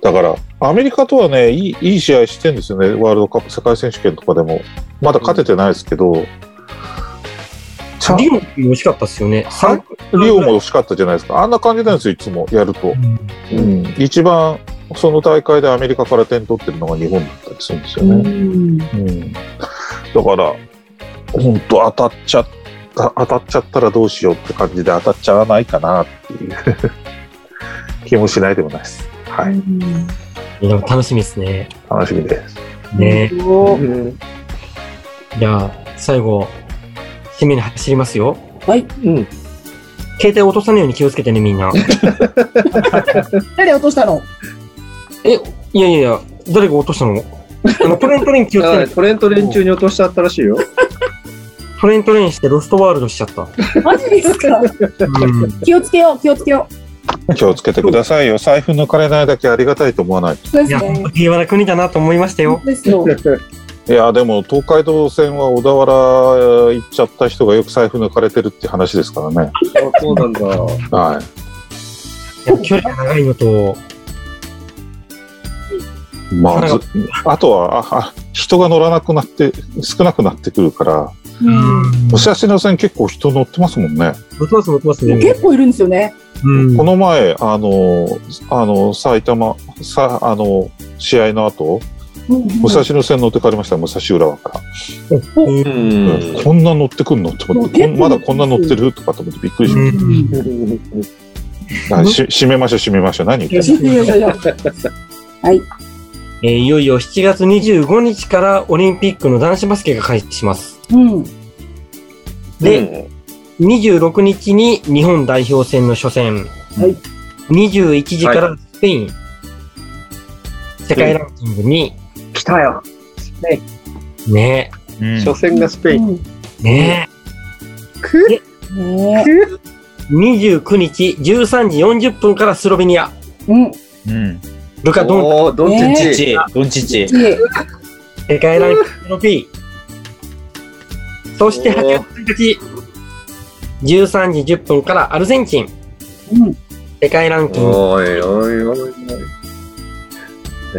だから、アメリカとはね、いいいい試合してるんですよね、ワールドカップ、世界選手権とかでも。まだ勝ててないですけど、ちゃんリオも惜しかったですよね。はいリオも惜しかったじゃないですか。あんな感じなんですよ、いつもやると。うんうん、一番、その大会でアメリカから点取ってるのが日本だったりするんですよね。うん、だから、本当当たっちゃった、当たっちゃったらどうしようって感じで当たっちゃわないかなっていう 気もしないでもないです。はい。いや楽しみですね。楽しみです。ねうんじゃあ、最後、締めに走りますよ。はい。うん携帯落とさないように気をつけてね、みんな。誰落としたの？いやいやいや、誰が落としたの？あの、トレントレイン気をつけあない トレント連中に落としちゃったらしいよ。トレントレインしてロストワールドしちゃった。マジですか？うん。気をつけよう、気をつけよ気をつけてくださいよ。財布抜かれないだけありがたいと思わないと。う。そうでいや、すね。平和な国だなと思いましたよ。ですよ。いや、でも東海道線は小田原行っちゃった人がよく財布抜かれてるって話ですからね。あそうなんだ。はい。や距離が長いのと、まあ、ずあとはああ人が乗らなくなって少なくなってくるからうん。武蔵野線結構人乗ってますもんね。乗ってます乗ってますね。結構いるんですよね。うん。この前あのあの埼玉さあの試合の後武蔵野線乗って帰りました武蔵浦和から、うん。こんな乗ってくんの？と思ってまだこんな乗ってる？とかと思ってびっくりしました。はいし閉めましょう閉めましょう。何言ってんの？はい。えーいよいよ7月25日からオリンピックの男子バスケが開始します。うん。で、26日に日本代表戦の初戦。はい21時からスペイン。世界ランキングに、来たよ。ねうん初戦がスペイン。うんねね29日13時40分からスロベニア。え。うん。うん。ルカ・ドンドンチッチ。ドンチッチ。で、世界ランキングの B。そして8月1日、13時10分からアルゼンチン。うん。世界ランキングおいおいおいおい。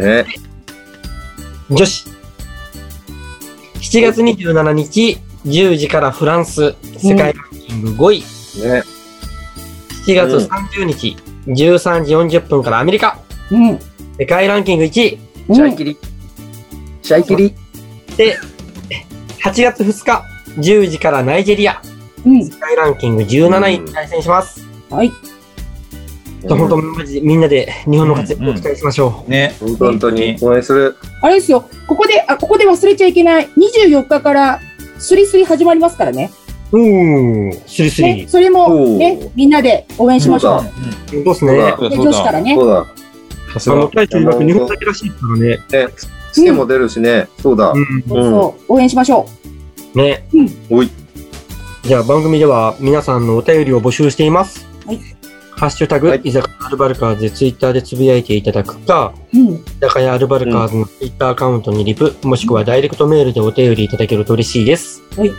ね。女子。7月27日、10時からフランス、世界ランキング5位。ね。7月30日、13時40分からアメリカ、うん。世界ランキング1位。うん。シャイキリ。シャイキリ。で、8月2日、10時からナイジェリア、うん。世界ランキング17位に対戦します。はい。本当、マジでみんなで日本の活躍を期待しましょね。本当本当に応援する。あれですよ。ここで、あ、ここで忘れちゃいけない。24日から、スリスリ始まりますからね。う。ん、スリスね、リ。それも、ね、みんなで応援しましょう。そうどうすね。女子からねそ。うだ。の、さすが。大輝曰く日本だけらしいですからね。ね、試験も出るしね。そうだ。うん。そうそう、応援しましょね。おい。じゃあ番組では皆さんのお便りを募集しています。はい。ハッシュタグ、はい居酒屋アルバルカーズでツイッターでつぶやいていただくか、う。うん。居酒屋アルバルカーズのツイッターアカウントにリプ、もしくはダイレクトメールでお便りいただけると嬉しいです。嬉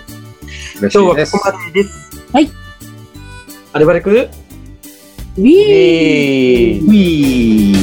今しいです日はここ。までです。はい。アルバルク？ウィーウィー。